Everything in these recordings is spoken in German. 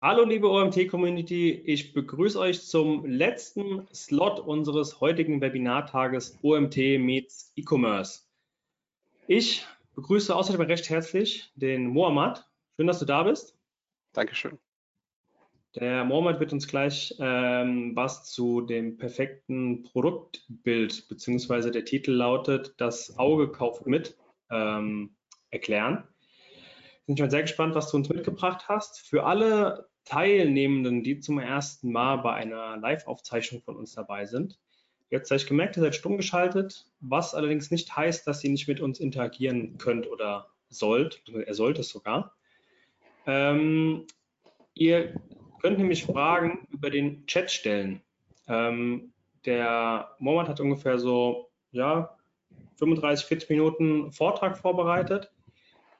Hallo liebe OMT-Community, ich begrüße euch zum letzten Slot unseres heutigen Webinartages OMT meets E-Commerce. Ich begrüße außerdem recht herzlich den Mohammad. Schön, dass du da bist. Dankeschön. Der Mohammad wird uns gleich ähm, was zu dem perfekten Produktbild, beziehungsweise der Titel lautet Das Auge kauft mit, ähm, erklären bin schon sehr gespannt, was du uns mitgebracht hast. Für alle Teilnehmenden, die zum ersten Mal bei einer Live-Aufzeichnung von uns dabei sind, ihr habt vielleicht gemerkt, ihr seid stumm geschaltet, was allerdings nicht heißt, dass ihr nicht mit uns interagieren könnt oder sollt, er sollte es sogar. Ähm, ihr könnt nämlich Fragen über den Chat stellen. Ähm, der Moment hat ungefähr so ja, 35, 40 Minuten Vortrag vorbereitet.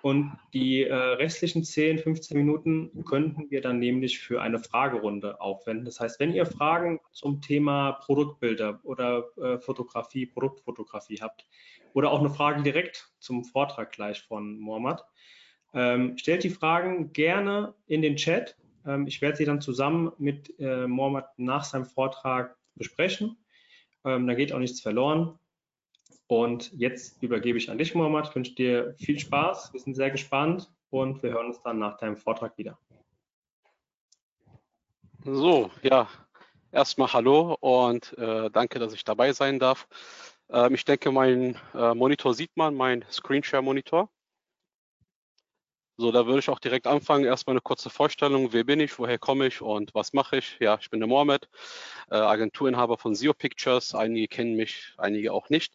Und die äh, restlichen 10, 15 Minuten könnten wir dann nämlich für eine Fragerunde aufwenden. Das heißt, wenn ihr Fragen zum Thema Produktbilder oder äh, Fotografie, Produktfotografie habt oder auch eine Frage direkt zum Vortrag gleich von Mohammad, ähm, stellt die Fragen gerne in den Chat. Ähm, ich werde sie dann zusammen mit äh, Mohammad nach seinem Vortrag besprechen. Ähm, da geht auch nichts verloren. Und jetzt übergebe ich an dich, Mohammad. Ich wünsche dir viel Spaß. Wir sind sehr gespannt und wir hören uns dann nach deinem Vortrag wieder. So, ja, erstmal hallo und äh, danke, dass ich dabei sein darf. Ähm, ich denke, mein äh, Monitor sieht man, mein Screenshare-Monitor. So, da würde ich auch direkt anfangen. Erstmal eine kurze Vorstellung. Wer bin ich? Woher komme ich? Und was mache ich? Ja, ich bin der Mohamed, äh, Agenturinhaber von SEO Pictures. Einige kennen mich, einige auch nicht.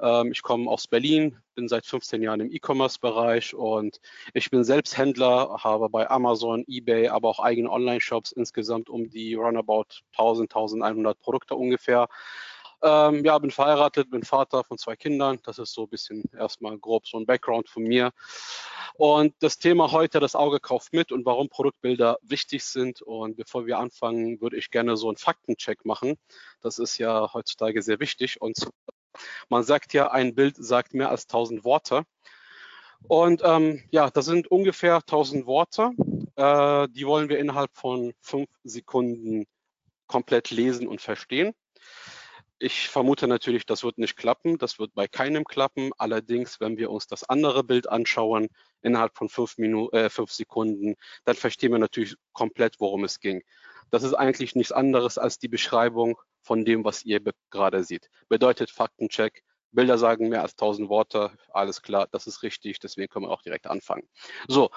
Ähm, ich komme aus Berlin, bin seit 15 Jahren im E-Commerce-Bereich und ich bin selbst Händler, habe bei Amazon, eBay, aber auch eigene Online-Shops insgesamt um die roundabout 1000, 1100 Produkte ungefähr. Ähm, ja, bin verheiratet, bin Vater von zwei Kindern. Das ist so ein bisschen erstmal grob so ein Background von mir. Und das Thema heute, das Auge kauft mit und warum Produktbilder wichtig sind. Und bevor wir anfangen, würde ich gerne so einen Faktencheck machen. Das ist ja heutzutage sehr wichtig. Und man sagt ja, ein Bild sagt mehr als 1000 Worte. Und ähm, ja, das sind ungefähr 1000 Worte. Äh, die wollen wir innerhalb von fünf Sekunden komplett lesen und verstehen. Ich vermute natürlich, das wird nicht klappen. Das wird bei keinem klappen. Allerdings, wenn wir uns das andere Bild anschauen, innerhalb von fünf, Minuten, äh, fünf Sekunden, dann verstehen wir natürlich komplett, worum es ging. Das ist eigentlich nichts anderes als die Beschreibung von dem, was ihr gerade seht. Bedeutet Faktencheck. Bilder sagen mehr als 1000 Worte. Alles klar, das ist richtig. Deswegen können wir auch direkt anfangen. So,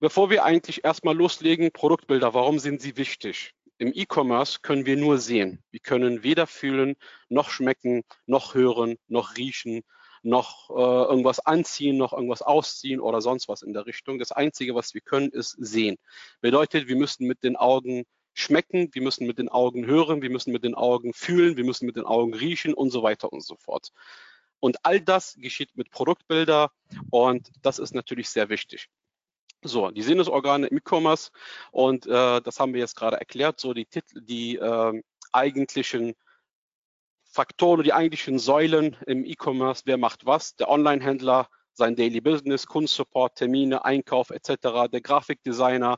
bevor wir eigentlich erstmal loslegen, Produktbilder, warum sind sie wichtig? Im E-Commerce können wir nur sehen. Wir können weder fühlen, noch schmecken, noch hören, noch riechen, noch äh, irgendwas anziehen, noch irgendwas ausziehen oder sonst was in der Richtung. Das Einzige, was wir können, ist sehen. Bedeutet, wir müssen mit den Augen schmecken, wir müssen mit den Augen hören, wir müssen mit den Augen fühlen, wir müssen mit den Augen riechen und so weiter und so fort. Und all das geschieht mit Produktbilder und das ist natürlich sehr wichtig. So, die Sinnesorgane im E-Commerce und äh, das haben wir jetzt gerade erklärt, so die, Titel, die äh, eigentlichen Faktoren, die eigentlichen Säulen im E-Commerce, wer macht was, der Online-Händler, sein Daily Business, Kundensupport, Termine, Einkauf etc. Der Grafikdesigner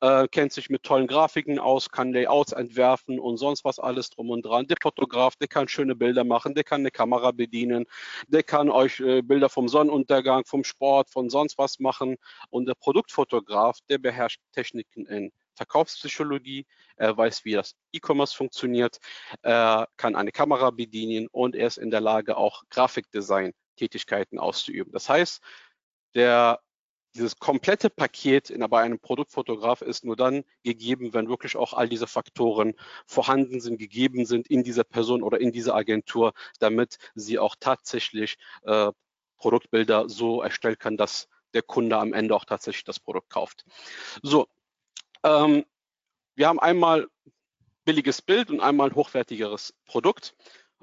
äh, kennt sich mit tollen Grafiken aus, kann Layouts entwerfen und sonst was alles drum und dran. Der Fotograf, der kann schöne Bilder machen, der kann eine Kamera bedienen, der kann euch äh, Bilder vom Sonnenuntergang, vom Sport, von sonst was machen. Und der Produktfotograf, der beherrscht Techniken in Verkaufspsychologie, er weiß, wie das E-Commerce funktioniert, er kann eine Kamera bedienen und er ist in der Lage, auch Grafikdesign Tätigkeiten auszuüben. Das heißt, der, dieses komplette Paket in, bei einem Produktfotograf ist nur dann gegeben, wenn wirklich auch all diese Faktoren vorhanden sind, gegeben sind in dieser Person oder in dieser Agentur, damit sie auch tatsächlich äh, Produktbilder so erstellen kann, dass der Kunde am Ende auch tatsächlich das Produkt kauft. So, ähm, wir haben einmal billiges Bild und einmal ein hochwertigeres Produkt.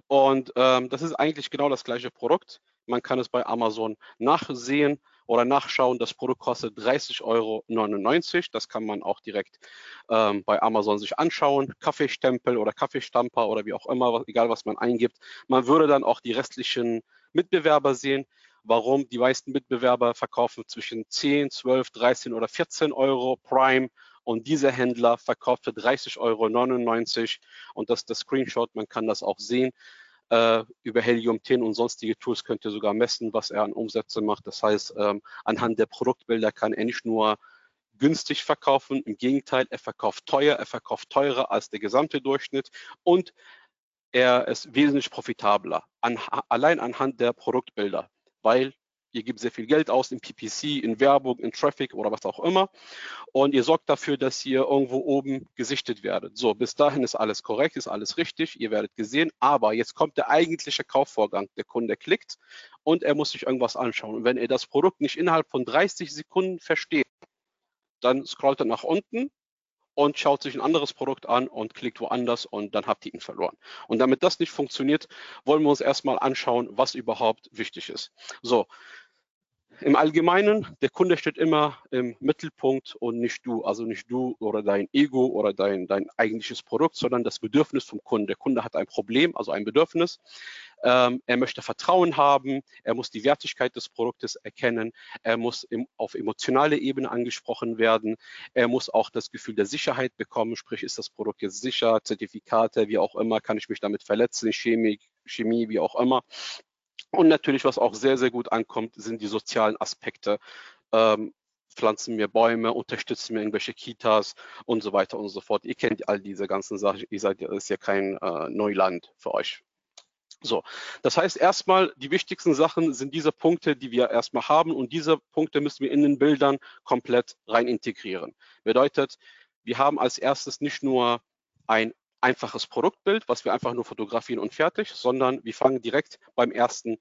Und ähm, das ist eigentlich genau das gleiche Produkt. Man kann es bei Amazon nachsehen oder nachschauen. Das Produkt kostet 30,99 Euro. Das kann man auch direkt ähm, bei Amazon sich anschauen. Kaffeestempel oder Kaffeestamper oder wie auch immer, egal was man eingibt. Man würde dann auch die restlichen Mitbewerber sehen. Warum? Die meisten Mitbewerber verkaufen zwischen 10, 12, 13 oder 14 Euro Prime und dieser Händler verkauft für 30,99 Euro und das ist der Screenshot, man kann das auch sehen. Äh, über Helium 10 und sonstige Tools könnt ihr sogar messen, was er an Umsätze macht. Das heißt, ähm, anhand der Produktbilder kann er nicht nur günstig verkaufen, im Gegenteil, er verkauft teuer, er verkauft teurer als der gesamte Durchschnitt und er ist wesentlich profitabler, an, allein anhand der Produktbilder, weil ihr gebt sehr viel Geld aus in PPC, in Werbung, in Traffic oder was auch immer und ihr sorgt dafür, dass ihr irgendwo oben gesichtet werdet. So, bis dahin ist alles korrekt, ist alles richtig, ihr werdet gesehen, aber jetzt kommt der eigentliche Kaufvorgang. Der Kunde klickt und er muss sich irgendwas anschauen. Und wenn er das Produkt nicht innerhalb von 30 Sekunden versteht, dann scrollt er nach unten und schaut sich ein anderes Produkt an und klickt woanders und dann habt ihr ihn verloren. Und damit das nicht funktioniert, wollen wir uns erstmal anschauen, was überhaupt wichtig ist. So, im Allgemeinen, der Kunde steht immer im Mittelpunkt und nicht du, also nicht du oder dein Ego oder dein, dein eigentliches Produkt, sondern das Bedürfnis vom Kunden. Der Kunde hat ein Problem, also ein Bedürfnis. Ähm, er möchte Vertrauen haben, er muss die Wertigkeit des Produktes erkennen, er muss im, auf emotionale Ebene angesprochen werden, er muss auch das Gefühl der Sicherheit bekommen, sprich ist das Produkt jetzt sicher, Zertifikate, wie auch immer, kann ich mich damit verletzen, Chemie, Chemie, wie auch immer. Und natürlich, was auch sehr, sehr gut ankommt, sind die sozialen Aspekte. Ähm, pflanzen wir Bäume, unterstützen wir irgendwelche Kitas und so weiter und so fort. Ihr kennt all diese ganzen Sachen. Ihr seid, das ist ja kein äh, Neuland für euch. So, das heißt erstmal, die wichtigsten Sachen sind diese Punkte, die wir erstmal haben und diese Punkte müssen wir in den Bildern komplett rein integrieren. Bedeutet, wir haben als erstes nicht nur ein einfaches Produktbild, was wir einfach nur fotografieren und fertig, sondern wir fangen direkt beim ersten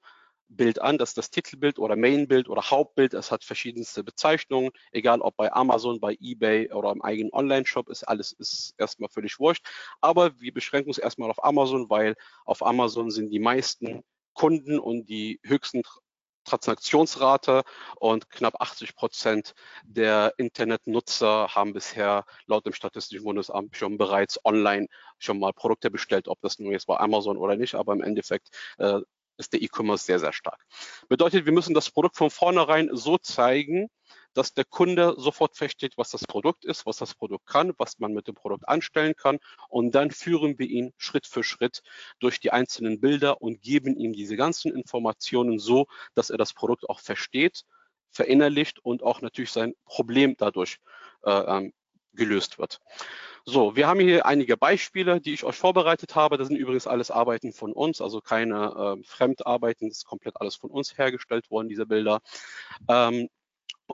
Bild an. Das ist das Titelbild oder Mainbild oder Hauptbild. Es hat verschiedenste Bezeichnungen, egal ob bei Amazon, bei eBay oder im eigenen Online-Shop, ist alles ist erstmal völlig wurscht. Aber wir beschränken uns erstmal auf Amazon, weil auf Amazon sind die meisten Kunden und die höchsten Transaktionsrate und knapp 80 Prozent der Internetnutzer haben bisher laut dem Statistischen Bundesamt schon bereits online schon mal Produkte bestellt, ob das nun jetzt bei Amazon oder nicht, aber im Endeffekt äh, ist der E-Commerce sehr, sehr stark. Bedeutet, wir müssen das Produkt von vornherein so zeigen, dass der Kunde sofort versteht, was das Produkt ist, was das Produkt kann, was man mit dem Produkt anstellen kann. Und dann führen wir ihn Schritt für Schritt durch die einzelnen Bilder und geben ihm diese ganzen Informationen so, dass er das Produkt auch versteht, verinnerlicht und auch natürlich sein Problem dadurch äh, ähm, gelöst wird. So, wir haben hier einige Beispiele, die ich euch vorbereitet habe. Das sind übrigens alles Arbeiten von uns, also keine äh, Fremdarbeiten. Das ist komplett alles von uns hergestellt worden, diese Bilder. Ähm,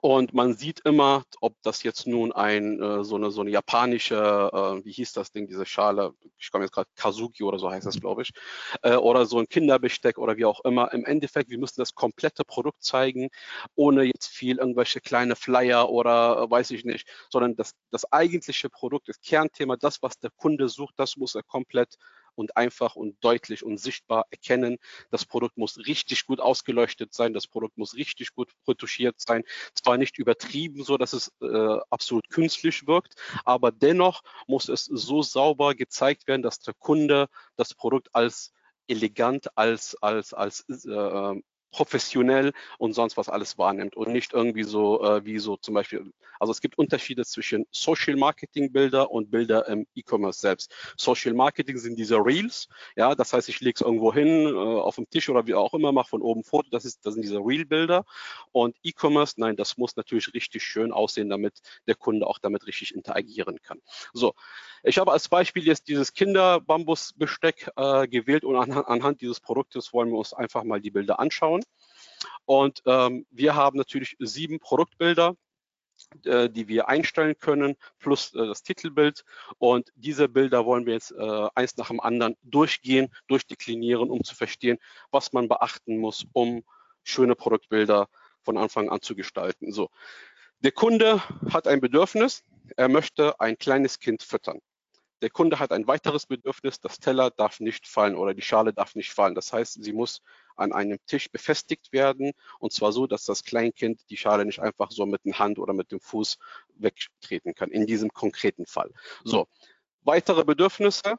und man sieht immer, ob das jetzt nun ein äh, so eine so eine japanische, äh, wie hieß das Ding, diese Schale, ich komme jetzt gerade Kazuki oder so heißt das, glaube ich, äh, oder so ein Kinderbesteck oder wie auch immer. Im Endeffekt, wir müssen das komplette Produkt zeigen, ohne jetzt viel irgendwelche kleine Flyer oder äh, weiß ich nicht, sondern das, das eigentliche Produkt, das Kernthema, das, was der Kunde sucht, das muss er komplett und einfach und deutlich und sichtbar erkennen. Das Produkt muss richtig gut ausgeleuchtet sein, das Produkt muss richtig gut retuschiert sein. Zwar nicht übertrieben, so dass es äh, absolut künstlich wirkt, aber dennoch muss es so sauber gezeigt werden, dass der Kunde das Produkt als elegant, als, als, als äh, professionell und sonst was alles wahrnimmt und nicht irgendwie so äh, wie so zum Beispiel, also es gibt Unterschiede zwischen Social Marketing Bilder und Bilder im E-Commerce selbst. Social Marketing sind diese Reels, ja, das heißt, ich lege es irgendwo hin, äh, auf dem Tisch oder wie auch immer, mache von oben Foto, das, ist, das sind diese Reel-Bilder und E-Commerce, nein, das muss natürlich richtig schön aussehen, damit der Kunde auch damit richtig interagieren kann. So, ich habe als Beispiel jetzt dieses Kinderbambusbesteck äh, gewählt und anhand, anhand dieses Produktes wollen wir uns einfach mal die Bilder anschauen. Und ähm, wir haben natürlich sieben Produktbilder, äh, die wir einstellen können, plus äh, das Titelbild. Und diese Bilder wollen wir jetzt äh, eins nach dem anderen durchgehen, durchdeklinieren, um zu verstehen, was man beachten muss, um schöne Produktbilder von Anfang an zu gestalten. So. Der Kunde hat ein Bedürfnis, er möchte ein kleines Kind füttern. Der Kunde hat ein weiteres Bedürfnis, das Teller darf nicht fallen oder die Schale darf nicht fallen. Das heißt, sie muss an einem Tisch befestigt werden und zwar so, dass das Kleinkind die Schale nicht einfach so mit der Hand oder mit dem Fuß wegtreten kann, in diesem konkreten Fall. So, weitere Bedürfnisse.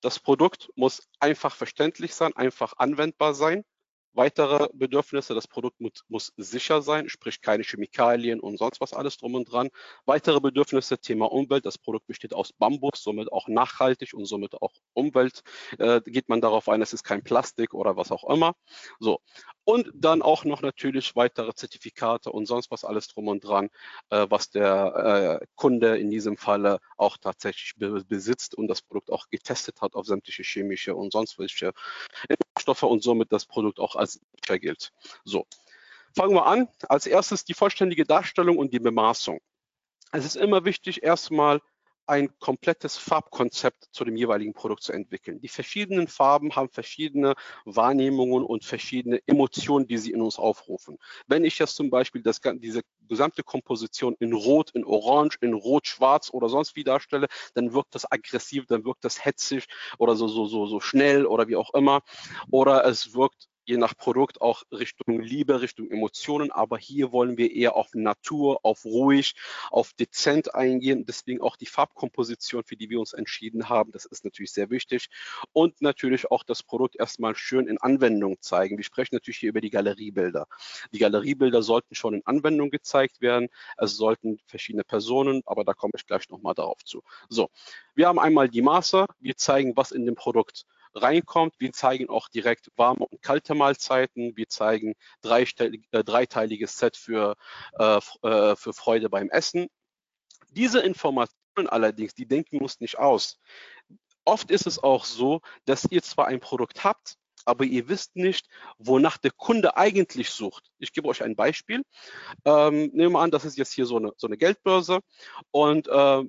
Das Produkt muss einfach verständlich sein, einfach anwendbar sein. Weitere Bedürfnisse, das Produkt muss, muss, sicher sein, sprich keine Chemikalien und sonst was alles drum und dran. Weitere Bedürfnisse, Thema Umwelt, das Produkt besteht aus Bambus, somit auch nachhaltig und somit auch Umwelt, äh, geht man darauf ein, es ist kein Plastik oder was auch immer. So. Und dann auch noch natürlich weitere Zertifikate und sonst was alles drum und dran, äh, was der äh, Kunde in diesem Falle auch tatsächlich be besitzt und das Produkt auch getestet hat auf sämtliche chemische und sonst welche Stoffe und somit das Produkt auch als sicher gilt. So, fangen wir an. Als erstes die vollständige Darstellung und die Bemaßung. Es ist immer wichtig, erstmal ein komplettes Farbkonzept zu dem jeweiligen Produkt zu entwickeln. Die verschiedenen Farben haben verschiedene Wahrnehmungen und verschiedene Emotionen, die sie in uns aufrufen. Wenn ich jetzt zum Beispiel das, diese gesamte Komposition in Rot, in Orange, in Rot-Schwarz oder sonst wie darstelle, dann wirkt das aggressiv, dann wirkt das hetzig oder so, so, so, so schnell oder wie auch immer. Oder es wirkt je nach Produkt auch Richtung Liebe, Richtung Emotionen. Aber hier wollen wir eher auf Natur, auf ruhig, auf dezent eingehen. Deswegen auch die Farbkomposition, für die wir uns entschieden haben. Das ist natürlich sehr wichtig. Und natürlich auch das Produkt erstmal schön in Anwendung zeigen. Wir sprechen natürlich hier über die Galeriebilder. Die Galeriebilder sollten schon in Anwendung gezeigt werden. Es sollten verschiedene Personen, aber da komme ich gleich nochmal darauf zu. So, wir haben einmal die Maße. Wir zeigen, was in dem Produkt reinkommt. Wir zeigen auch direkt warme und kalte Mahlzeiten. Wir zeigen äh, dreiteiliges Set für, äh, äh, für Freude beim Essen. Diese Informationen allerdings, die denken uns nicht aus. Oft ist es auch so, dass ihr zwar ein Produkt habt, aber ihr wisst nicht, wonach der Kunde eigentlich sucht. Ich gebe euch ein Beispiel. Ähm, nehmen wir an, das ist jetzt hier so eine, so eine Geldbörse und äh,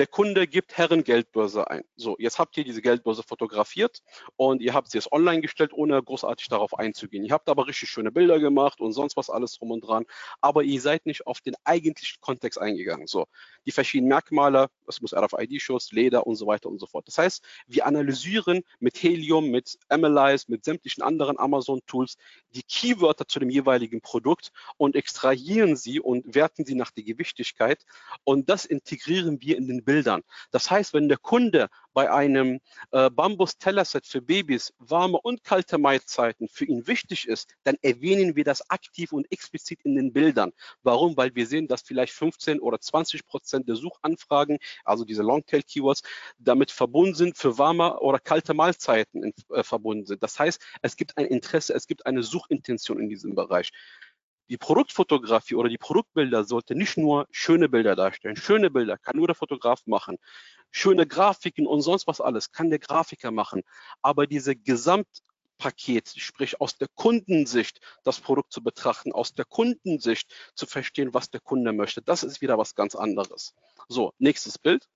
der Kunde gibt Herrengeldbörse ein. So, jetzt habt ihr diese Geldbörse fotografiert und ihr habt sie jetzt online gestellt, ohne großartig darauf einzugehen. Ihr habt aber richtig schöne Bilder gemacht und sonst was alles drum und dran, aber ihr seid nicht auf den eigentlichen Kontext eingegangen. So, die verschiedenen Merkmale, es muss RFID-Schutz, Leder und so weiter und so fort. Das heißt, wir analysieren mit Helium, mit Analyze, mit sämtlichen anderen Amazon-Tools die Keywörter zu dem jeweiligen Produkt und extrahieren sie und werten sie nach der Gewichtigkeit und das integrieren wir in den Bildern. Das heißt, wenn der Kunde bei einem äh, Bambus-Tellerset für Babys warme und kalte Mahlzeiten für ihn wichtig ist, dann erwähnen wir das aktiv und explizit in den Bildern. Warum? Weil wir sehen, dass vielleicht 15 oder 20 Prozent der Suchanfragen, also diese Longtail-Keywords, damit verbunden sind, für warme oder kalte Mahlzeiten in, äh, verbunden sind. Das heißt, es gibt ein Interesse, es gibt eine Suchintention in diesem Bereich die Produktfotografie oder die Produktbilder sollte nicht nur schöne Bilder darstellen. Schöne Bilder kann nur der Fotograf machen. Schöne Grafiken und sonst was alles kann der Grafiker machen. Aber diese Gesamtpaket, sprich aus der Kundensicht das Produkt zu betrachten, aus der Kundensicht zu verstehen, was der Kunde möchte, das ist wieder was ganz anderes. So, nächstes Bild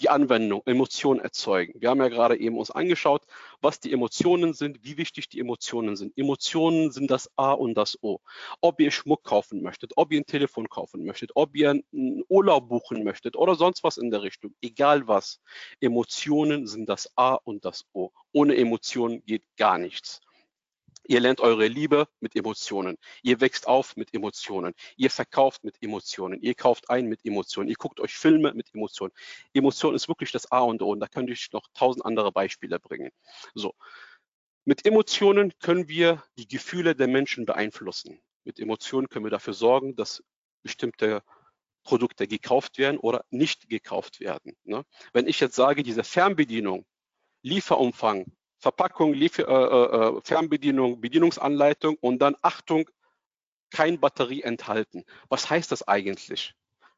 die Anwendung, Emotionen erzeugen. Wir haben ja gerade eben uns angeschaut, was die Emotionen sind, wie wichtig die Emotionen sind. Emotionen sind das A und das O. Ob ihr Schmuck kaufen möchtet, ob ihr ein Telefon kaufen möchtet, ob ihr einen Urlaub buchen möchtet oder sonst was in der Richtung, egal was. Emotionen sind das A und das O. Ohne Emotionen geht gar nichts. Ihr lernt eure Liebe mit Emotionen. Ihr wächst auf mit Emotionen. Ihr verkauft mit Emotionen. Ihr kauft ein mit Emotionen. Ihr guckt euch Filme mit Emotionen. Emotion ist wirklich das A und O. Und da könnte ich noch tausend andere Beispiele bringen. So. Mit Emotionen können wir die Gefühle der Menschen beeinflussen. Mit Emotionen können wir dafür sorgen, dass bestimmte Produkte gekauft werden oder nicht gekauft werden. Ne? Wenn ich jetzt sage, diese Fernbedienung, Lieferumfang Verpackung, Liefer äh, äh, Fernbedienung, Bedienungsanleitung und dann Achtung, kein Batterie enthalten. Was heißt das eigentlich?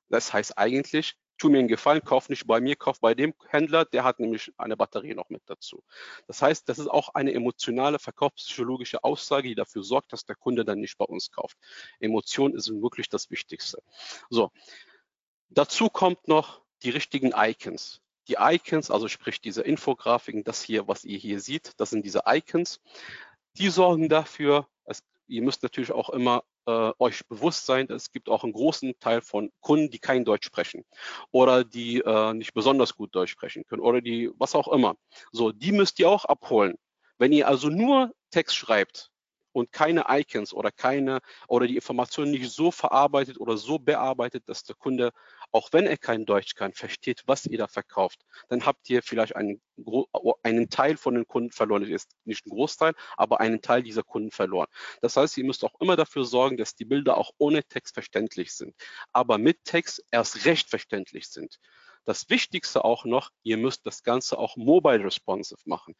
Das heißt eigentlich, tu mir einen Gefallen, kauf nicht bei mir, kauf bei dem Händler, der hat nämlich eine Batterie noch mit dazu. Das heißt, das ist auch eine emotionale, verkaufspsychologische Aussage, die dafür sorgt, dass der Kunde dann nicht bei uns kauft. Emotion ist wirklich das Wichtigste. So, dazu kommt noch die richtigen Icons. Die Icons, also sprich diese Infografiken, das hier, was ihr hier seht, das sind diese Icons. Die sorgen dafür, es, ihr müsst natürlich auch immer äh, euch bewusst sein, es gibt auch einen großen Teil von Kunden, die kein Deutsch sprechen oder die äh, nicht besonders gut Deutsch sprechen können oder die, was auch immer. So, die müsst ihr auch abholen. Wenn ihr also nur Text schreibt, und keine Icons oder keine oder die Informationen nicht so verarbeitet oder so bearbeitet, dass der Kunde auch wenn er kein Deutsch kann, versteht, was ihr da verkauft, dann habt ihr vielleicht einen, einen Teil von den Kunden verloren. Das ist nicht ein Großteil, aber einen Teil dieser Kunden verloren. Das heißt, ihr müsst auch immer dafür sorgen, dass die Bilder auch ohne Text verständlich sind, aber mit Text erst recht verständlich sind. Das Wichtigste auch noch, ihr müsst das Ganze auch mobile responsive machen.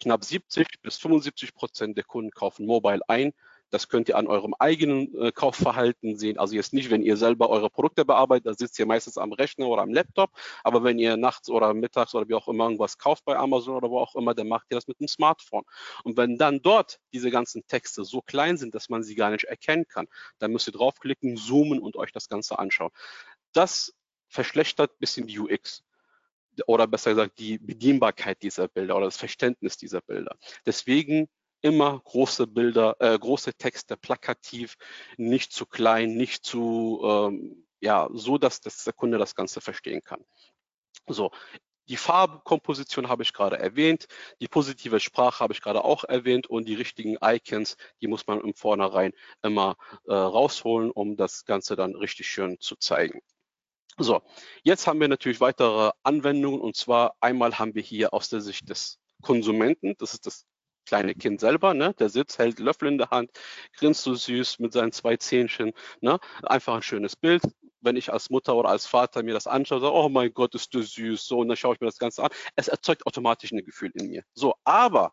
Knapp 70 bis 75 Prozent der Kunden kaufen mobile ein. Das könnt ihr an eurem eigenen äh, Kaufverhalten sehen. Also jetzt nicht, wenn ihr selber eure Produkte bearbeitet, da sitzt ihr meistens am Rechner oder am Laptop. Aber wenn ihr nachts oder mittags oder wie auch immer irgendwas kauft bei Amazon oder wo auch immer, dann macht ihr das mit dem Smartphone. Und wenn dann dort diese ganzen Texte so klein sind, dass man sie gar nicht erkennen kann, dann müsst ihr draufklicken, zoomen und euch das Ganze anschauen. Das verschlechtert ein bisschen die UX oder besser gesagt die Bedienbarkeit dieser Bilder oder das Verständnis dieser Bilder. Deswegen immer große Bilder, äh, große Texte, plakativ, nicht zu klein, nicht zu, ähm, ja, so, dass, dass der Kunde das Ganze verstehen kann. So, die Farbkomposition habe ich gerade erwähnt, die positive Sprache habe ich gerade auch erwähnt und die richtigen Icons, die muss man im Vornherein immer äh, rausholen, um das Ganze dann richtig schön zu zeigen. So, jetzt haben wir natürlich weitere Anwendungen und zwar einmal haben wir hier aus der Sicht des Konsumenten, das ist das kleine Kind selber, ne? der sitzt, hält Löffel in der Hand, grinst so süß mit seinen zwei Zähnchen, ne? einfach ein schönes Bild. Wenn ich als Mutter oder als Vater mir das anschaue, sage, oh mein Gott, ist du süß, so, und dann schaue ich mir das Ganze an. Es erzeugt automatisch ein Gefühl in mir. So, aber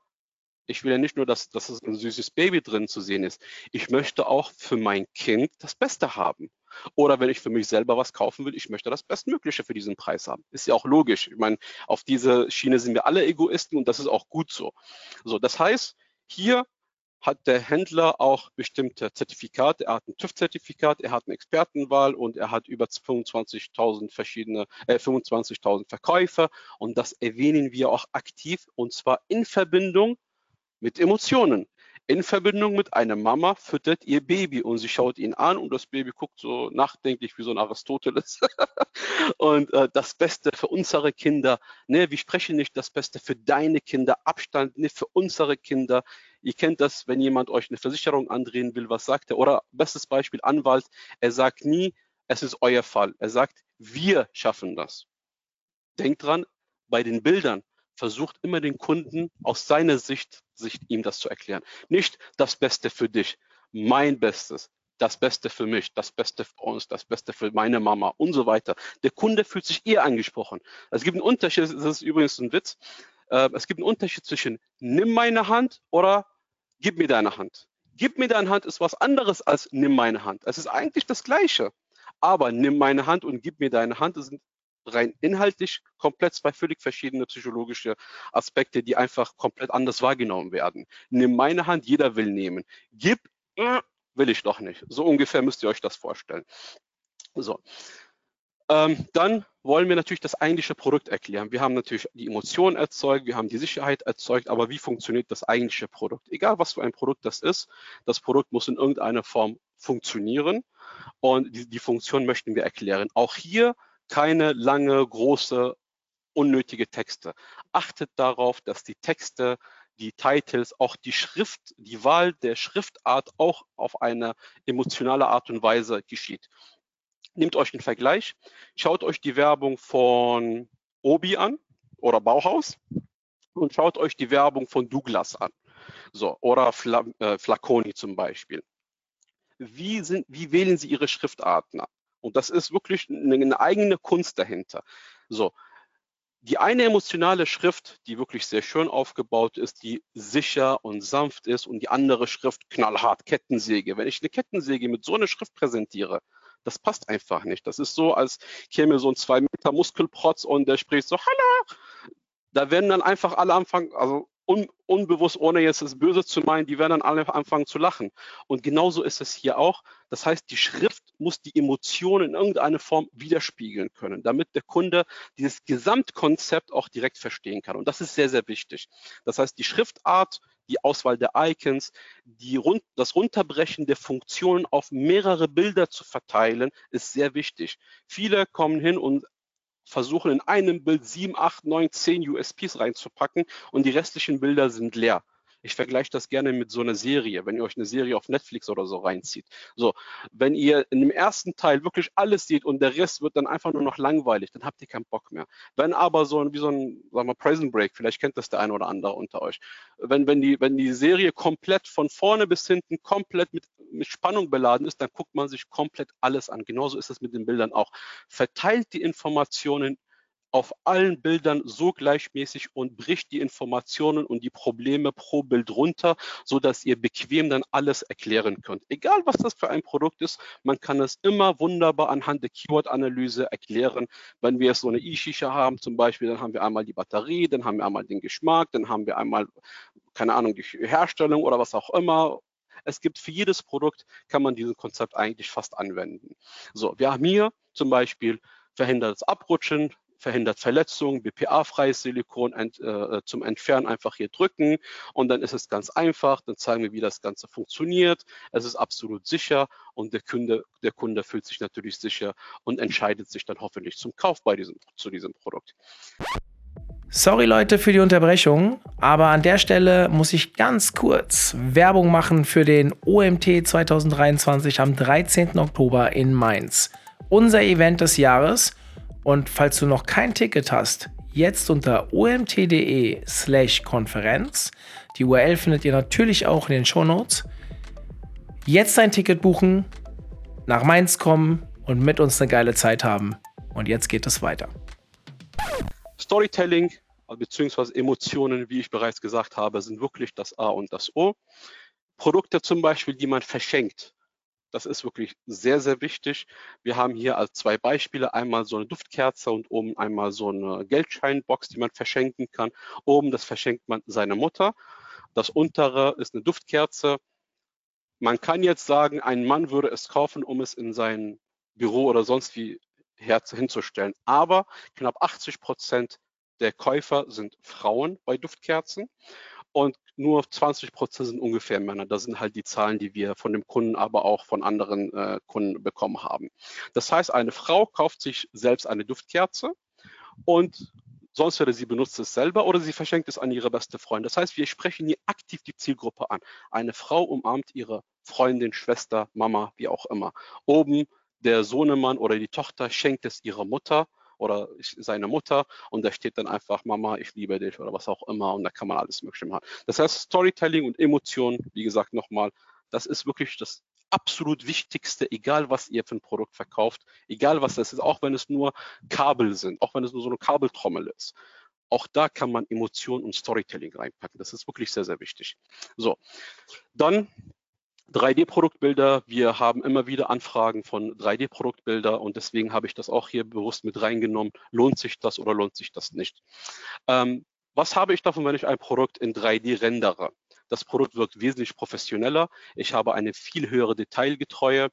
ich will ja nicht nur, dass, dass ein süßes Baby drin zu sehen ist. Ich möchte auch für mein Kind das Beste haben. Oder wenn ich für mich selber was kaufen will, ich möchte das Bestmögliche für diesen Preis haben. Ist ja auch logisch. Ich meine, auf diese Schiene sind wir alle Egoisten und das ist auch gut so. So, das heißt, hier hat der Händler auch bestimmte Zertifikate. Er hat ein TÜV-Zertifikat, er hat eine Expertenwahl und er hat über 25.000 verschiedene, äh, 25.000 Verkäufer. Und das erwähnen wir auch aktiv und zwar in Verbindung mit Emotionen in Verbindung mit einer Mama füttert ihr Baby und sie schaut ihn an und das Baby guckt so nachdenklich wie so ein Aristoteles. und äh, das Beste für unsere Kinder, ne, wir sprechen nicht das Beste für deine Kinder, Abstand nicht für unsere Kinder. Ihr kennt das, wenn jemand euch eine Versicherung andrehen will, was sagt er? Oder bestes Beispiel, Anwalt, er sagt nie, es ist euer Fall. Er sagt, wir schaffen das. Denkt dran, bei den Bildern, versucht immer den Kunden aus seiner Sicht, Sicht ihm das zu erklären. Nicht das Beste für dich, mein Bestes, das Beste für mich, das Beste für uns, das Beste für meine Mama und so weiter. Der Kunde fühlt sich eher angesprochen. Es gibt einen Unterschied, das ist übrigens ein Witz, äh, es gibt einen Unterschied zwischen nimm meine Hand oder gib mir deine Hand. Gib mir deine Hand ist was anderes als nimm meine Hand. Es ist eigentlich das Gleiche. Aber nimm meine Hand und gib mir deine Hand sind rein inhaltlich komplett zwei völlig verschiedene psychologische Aspekte, die einfach komplett anders wahrgenommen werden. Nimm meine Hand, jeder will nehmen. Gib, äh, will ich doch nicht. So ungefähr müsst ihr euch das vorstellen. So. Ähm, dann wollen wir natürlich das eigentliche Produkt erklären. Wir haben natürlich die Emotionen erzeugt, wir haben die Sicherheit erzeugt, aber wie funktioniert das eigentliche Produkt? Egal was für ein Produkt das ist, das Produkt muss in irgendeiner Form funktionieren und die, die Funktion möchten wir erklären. Auch hier keine lange, große, unnötige Texte. Achtet darauf, dass die Texte, die Titles, auch die Schrift, die Wahl der Schriftart auch auf eine emotionale Art und Weise geschieht. Nehmt euch einen Vergleich, schaut euch die Werbung von Obi an oder Bauhaus und schaut euch die Werbung von Douglas an. So, oder Fla äh, Flaconi zum Beispiel. Wie, sind, wie wählen Sie Ihre Schriftarten und das ist wirklich eine, eigene Kunst dahinter. So, die eine emotionale Schrift, die wirklich sehr schön aufgebaut ist, die sicher und sanft ist und die andere Schrift knallhart, Kettensäge. Wenn ich eine Kettensäge mit so einer Schrift präsentiere, das passt einfach nicht. Das ist so, als käme so ein zwei Meter Muskelprotz und der spricht so, hallo. Da werden dann einfach alle anfangen, also un, unbewusst, ohne jetzt das Böse zu meinen, die werden dann alle anfangen zu lachen. Und genauso ist es hier auch. Das heißt, die Schrift muss die Emotionen in irgendeiner Form widerspiegeln können, damit der Kunde dieses Gesamtkonzept auch direkt verstehen kann. Und das ist sehr, sehr wichtig. Das heißt, die Schriftart, die Auswahl der Icons, die rund, das Runterbrechen der Funktionen auf mehrere Bilder zu verteilen, ist sehr wichtig. Viele kommen hin und versuchen in einem Bild sieben, acht, neun, zehn USPs reinzupacken und die restlichen Bilder sind leer. Ich vergleiche das gerne mit so einer Serie, wenn ihr euch eine Serie auf Netflix oder so reinzieht. So, wenn ihr in dem ersten Teil wirklich alles seht und der Rest wird dann einfach nur noch langweilig, dann habt ihr keinen Bock mehr. Wenn aber so ein, wie so ein, sagen wir, Prison Break, vielleicht kennt das der eine oder andere unter euch, wenn, wenn, die, wenn die Serie komplett von vorne bis hinten komplett mit, mit Spannung beladen ist, dann guckt man sich komplett alles an. Genauso ist es mit den Bildern auch. Verteilt die Informationen auf allen Bildern so gleichmäßig und bricht die Informationen und die Probleme pro Bild runter, so dass ihr bequem dann alles erklären könnt. Egal was das für ein Produkt ist, man kann es immer wunderbar anhand der Keyword-Analyse erklären. Wenn wir so eine E-Shisha haben zum Beispiel, dann haben wir einmal die Batterie, dann haben wir einmal den Geschmack, dann haben wir einmal, keine Ahnung, die Herstellung oder was auch immer es gibt für jedes Produkt, kann man dieses Konzept eigentlich fast anwenden. So, wir haben hier zum Beispiel verhindertes Abrutschen, verhindert Verletzungen, BPA-freies Silikon ent, äh, zum Entfernen einfach hier drücken und dann ist es ganz einfach. Dann zeigen wir, wie das Ganze funktioniert. Es ist absolut sicher und der Kunde, der Kunde fühlt sich natürlich sicher und entscheidet sich dann hoffentlich zum Kauf bei diesem, zu diesem Produkt. Sorry Leute für die Unterbrechung, aber an der Stelle muss ich ganz kurz Werbung machen für den OMT 2023 am 13. Oktober in Mainz. Unser Event des Jahres und falls du noch kein Ticket hast, jetzt unter omt.de slash Konferenz. Die URL findet ihr natürlich auch in den Show Notes. Jetzt ein Ticket buchen, nach Mainz kommen und mit uns eine geile Zeit haben. Und jetzt geht es weiter. Storytelling bzw. Emotionen, wie ich bereits gesagt habe, sind wirklich das A und das O. Produkte zum Beispiel, die man verschenkt. Das ist wirklich sehr, sehr wichtig. Wir haben hier als zwei Beispiele einmal so eine Duftkerze und oben einmal so eine Geldscheinbox, die man verschenken kann. Oben, das verschenkt man seiner Mutter. Das untere ist eine Duftkerze. Man kann jetzt sagen, ein Mann würde es kaufen, um es in sein Büro oder sonst wie hinzustellen. Aber knapp 80 Prozent der Käufer sind Frauen bei Duftkerzen und nur 20 Prozent sind ungefähr Männer. Das sind halt die Zahlen, die wir von dem Kunden, aber auch von anderen äh, Kunden bekommen haben. Das heißt, eine Frau kauft sich selbst eine Duftkerze und sonst würde sie benutzt es selber oder sie verschenkt es an ihre beste Freundin. Das heißt, wir sprechen hier aktiv die Zielgruppe an. Eine Frau umarmt ihre Freundin, Schwester, Mama, wie auch immer. Oben der Sohnemann oder die Tochter schenkt es ihrer Mutter oder seine Mutter und da steht dann einfach Mama, ich liebe dich oder was auch immer und da kann man alles Mögliche machen. Das heißt, Storytelling und Emotionen, wie gesagt nochmal, das ist wirklich das absolut Wichtigste, egal was ihr für ein Produkt verkauft, egal was das ist, auch wenn es nur Kabel sind, auch wenn es nur so eine Kabeltrommel ist. Auch da kann man Emotionen und Storytelling reinpacken. Das ist wirklich sehr, sehr wichtig. So, dann 3D-Produktbilder. Wir haben immer wieder Anfragen von 3D-Produktbilder und deswegen habe ich das auch hier bewusst mit reingenommen. Lohnt sich das oder lohnt sich das nicht? Ähm, was habe ich davon, wenn ich ein Produkt in 3D rendere? Das Produkt wirkt wesentlich professioneller. Ich habe eine viel höhere Detailgetreue.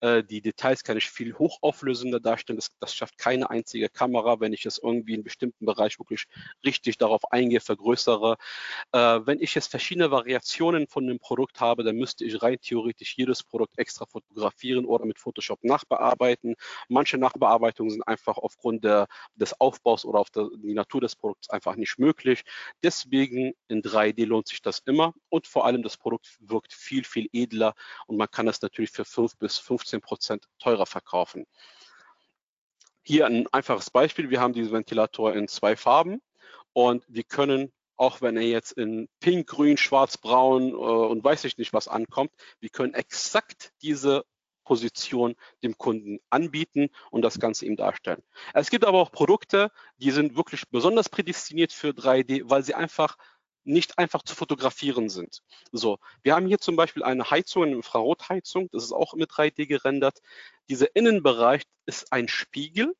Äh, die Details kann ich viel hochauflösender darstellen. Das, das schafft keine einzige Kamera, wenn ich es irgendwie in bestimmten Bereich wirklich richtig darauf eingehe, vergrößere. Äh, wenn ich jetzt verschiedene Variationen von dem Produkt habe, dann müsste ich rein theoretisch jedes Produkt extra fotografieren oder mit Photoshop nachbearbeiten. Manche Nachbearbeitungen sind einfach aufgrund der, des Aufbaus oder auf der die Natur des Produkts einfach nicht möglich. Deswegen in 3D lohnt sich das immer und vor allem das Produkt wirkt viel, viel edler und man kann es natürlich für 5 bis 15 Prozent teurer verkaufen. Hier ein einfaches Beispiel. Wir haben diesen Ventilator in zwei Farben und wir können auch wenn er jetzt in Pink, Grün, Schwarz, Braun äh, und weiß ich nicht was ankommt, wir können exakt diese Position dem Kunden anbieten und das Ganze ihm darstellen. Es gibt aber auch Produkte, die sind wirklich besonders prädestiniert für 3D, weil sie einfach nicht einfach zu fotografieren sind. So, wir haben hier zum Beispiel eine Heizung, eine Infrarotheizung, das ist auch mit 3D gerendert. Dieser Innenbereich ist ein Spiegel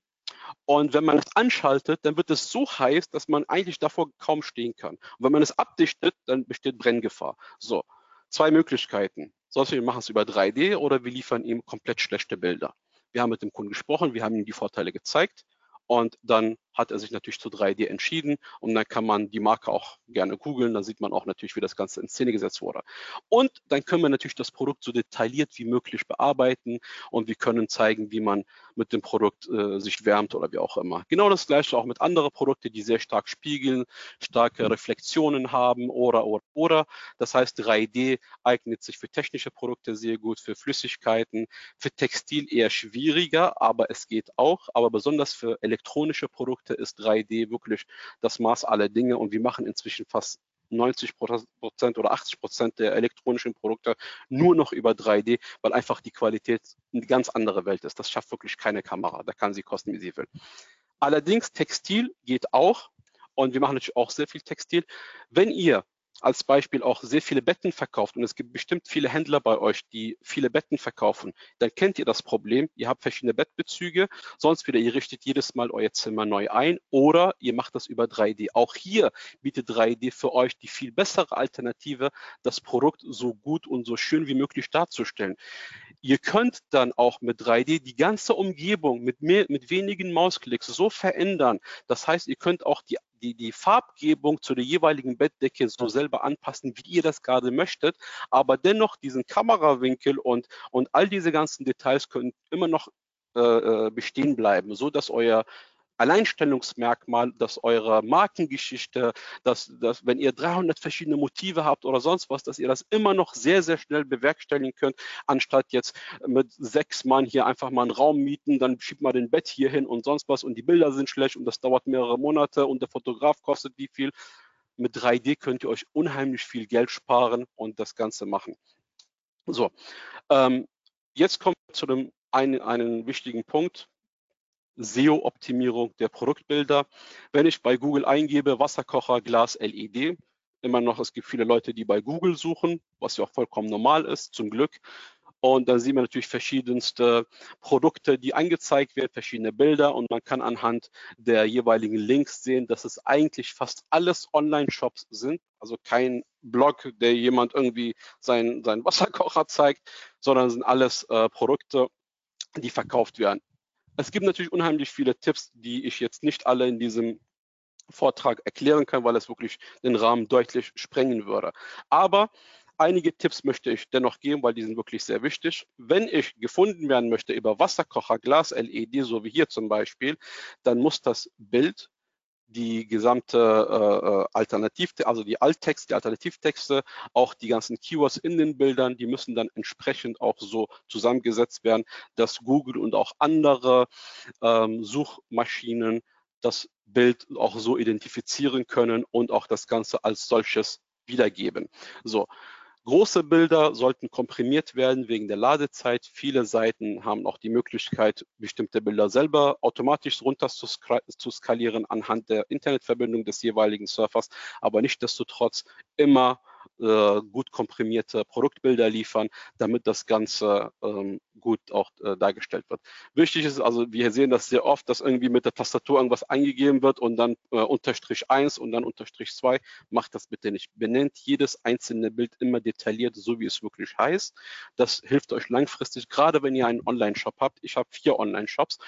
und wenn man es anschaltet, dann wird es so heiß, dass man eigentlich davor kaum stehen kann. Und wenn man es abdichtet, dann besteht Brenngefahr. So, zwei Möglichkeiten. Sonst wir machen es über 3D oder wir liefern ihm komplett schlechte Bilder. Wir haben mit dem Kunden gesprochen, wir haben ihm die Vorteile gezeigt und dann hat er sich natürlich zu 3D entschieden und dann kann man die Marke auch gerne googeln, dann sieht man auch natürlich, wie das Ganze in Szene gesetzt wurde. Und dann können wir natürlich das Produkt so detailliert wie möglich bearbeiten und wir können zeigen, wie man mit dem Produkt äh, sich wärmt oder wie auch immer. Genau das gleiche auch mit anderen Produkten, die sehr stark spiegeln, starke Reflexionen haben oder, oder, oder. Das heißt, 3D eignet sich für technische Produkte sehr gut, für Flüssigkeiten, für Textil eher schwieriger, aber es geht auch. Aber besonders für elektronische Produkte ist 3D wirklich das Maß aller Dinge und wir machen inzwischen fast 90 Prozent oder 80 Prozent der elektronischen Produkte nur noch über 3D, weil einfach die Qualität eine ganz andere Welt ist. Das schafft wirklich keine Kamera. Da kann sie kosten, wie sie will. Allerdings Textil geht auch und wir machen natürlich auch sehr viel Textil. Wenn ihr als Beispiel auch sehr viele Betten verkauft und es gibt bestimmt viele Händler bei euch, die viele Betten verkaufen, dann kennt ihr das Problem. Ihr habt verschiedene Bettbezüge, sonst wieder ihr richtet jedes Mal euer Zimmer neu ein oder ihr macht das über 3D. Auch hier bietet 3D für euch die viel bessere Alternative, das Produkt so gut und so schön wie möglich darzustellen. Ihr könnt dann auch mit 3D die ganze Umgebung mit, mehr, mit wenigen Mausklicks so verändern. Das heißt, ihr könnt auch die die, die Farbgebung zu der jeweiligen Bettdecke so selber anpassen, wie ihr das gerade möchtet. Aber dennoch diesen Kamerawinkel und, und all diese ganzen Details können immer noch äh, äh bestehen bleiben, so dass euer Alleinstellungsmerkmal, dass eure Markengeschichte, dass, dass wenn ihr 300 verschiedene Motive habt oder sonst was, dass ihr das immer noch sehr, sehr schnell bewerkstelligen könnt, anstatt jetzt mit sechs Mann hier einfach mal einen Raum mieten, dann schiebt mal den Bett hier hin und sonst was und die Bilder sind schlecht und das dauert mehrere Monate und der Fotograf kostet wie viel. Mit 3D könnt ihr euch unheimlich viel Geld sparen und das Ganze machen. So, ähm, jetzt kommt zu dem einen, einen wichtigen Punkt. SEO-Optimierung der Produktbilder. Wenn ich bei Google eingebe, Wasserkocher, Glas, LED, immer noch, es gibt viele Leute, die bei Google suchen, was ja auch vollkommen normal ist, zum Glück. Und dann sieht man natürlich verschiedenste Produkte, die angezeigt werden, verschiedene Bilder und man kann anhand der jeweiligen Links sehen, dass es eigentlich fast alles Online-Shops sind. Also kein Blog, der jemand irgendwie seinen, seinen Wasserkocher zeigt, sondern sind alles äh, Produkte, die verkauft werden. Es gibt natürlich unheimlich viele Tipps, die ich jetzt nicht alle in diesem Vortrag erklären kann, weil es wirklich den Rahmen deutlich sprengen würde. Aber einige Tipps möchte ich dennoch geben, weil die sind wirklich sehr wichtig. Wenn ich gefunden werden möchte über Wasserkocher, Glas, LED, so wie hier zum Beispiel, dann muss das Bild die gesamte äh, äh, Alternativ, also die Alttext, die Alternativtexte, auch die ganzen Keywords in den Bildern, die müssen dann entsprechend auch so zusammengesetzt werden, dass Google und auch andere ähm, Suchmaschinen das Bild auch so identifizieren können und auch das Ganze als solches wiedergeben. So, Große Bilder sollten komprimiert werden wegen der Ladezeit. Viele Seiten haben auch die Möglichkeit, bestimmte Bilder selber automatisch runter zu, skalieren anhand der Internetverbindung des jeweiligen Surfers, aber nichtdestotrotz immer äh, gut komprimierte Produktbilder liefern, damit das Ganze ähm, gut auch äh, dargestellt wird. Wichtig ist also, wir sehen das sehr oft, dass irgendwie mit der Tastatur irgendwas eingegeben wird und dann äh, Unterstrich 1 und dann Unterstrich 2. Macht das bitte nicht. Benennt jedes einzelne Bild immer detailliert, so wie es wirklich heißt. Das hilft euch langfristig, gerade wenn ihr einen Online-Shop habt. Ich habe vier Online-Shops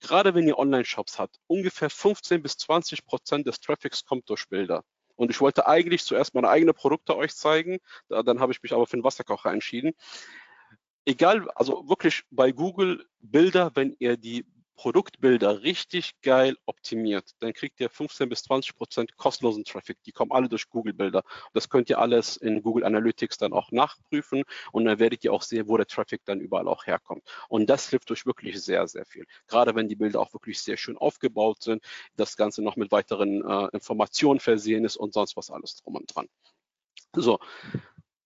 gerade wenn ihr Online-Shops habt, ungefähr 15 bis 20 Prozent des Traffics kommt durch Bilder. Und ich wollte eigentlich zuerst meine eigenen Produkte euch zeigen. Dann habe ich mich aber für den Wasserkocher entschieden. Egal, also wirklich bei Google Bilder, wenn ihr die Produktbilder richtig geil optimiert, dann kriegt ihr 15 bis 20 Prozent kostenlosen Traffic. Die kommen alle durch Google-Bilder. Das könnt ihr alles in Google Analytics dann auch nachprüfen und dann werdet ihr auch sehen, wo der Traffic dann überall auch herkommt. Und das hilft euch wirklich sehr, sehr viel. Gerade wenn die Bilder auch wirklich sehr schön aufgebaut sind, das Ganze noch mit weiteren äh, Informationen versehen ist und sonst was alles drum und dran. So,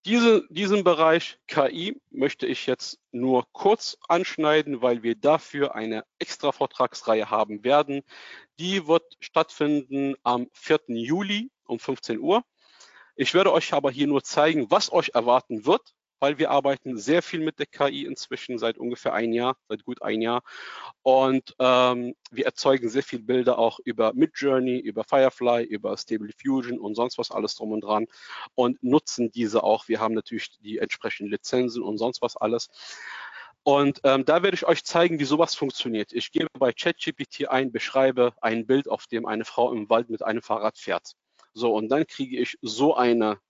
diese, diesen Bereich KI möchte ich jetzt nur kurz anschneiden, weil wir dafür eine extra Vortragsreihe haben werden. Die wird stattfinden am 4. Juli um 15 Uhr. Ich werde euch aber hier nur zeigen, was euch erwarten wird weil wir arbeiten sehr viel mit der KI inzwischen seit ungefähr ein Jahr, seit gut ein Jahr. Und ähm, wir erzeugen sehr viele Bilder auch über Midjourney, über Firefly, über Stable Diffusion und sonst was alles drum und dran und nutzen diese auch. Wir haben natürlich die entsprechenden Lizenzen und sonst was alles. Und ähm, da werde ich euch zeigen, wie sowas funktioniert. Ich gebe bei ChatGPT ein, beschreibe ein Bild, auf dem eine Frau im Wald mit einem Fahrrad fährt. So, und dann kriege ich so eine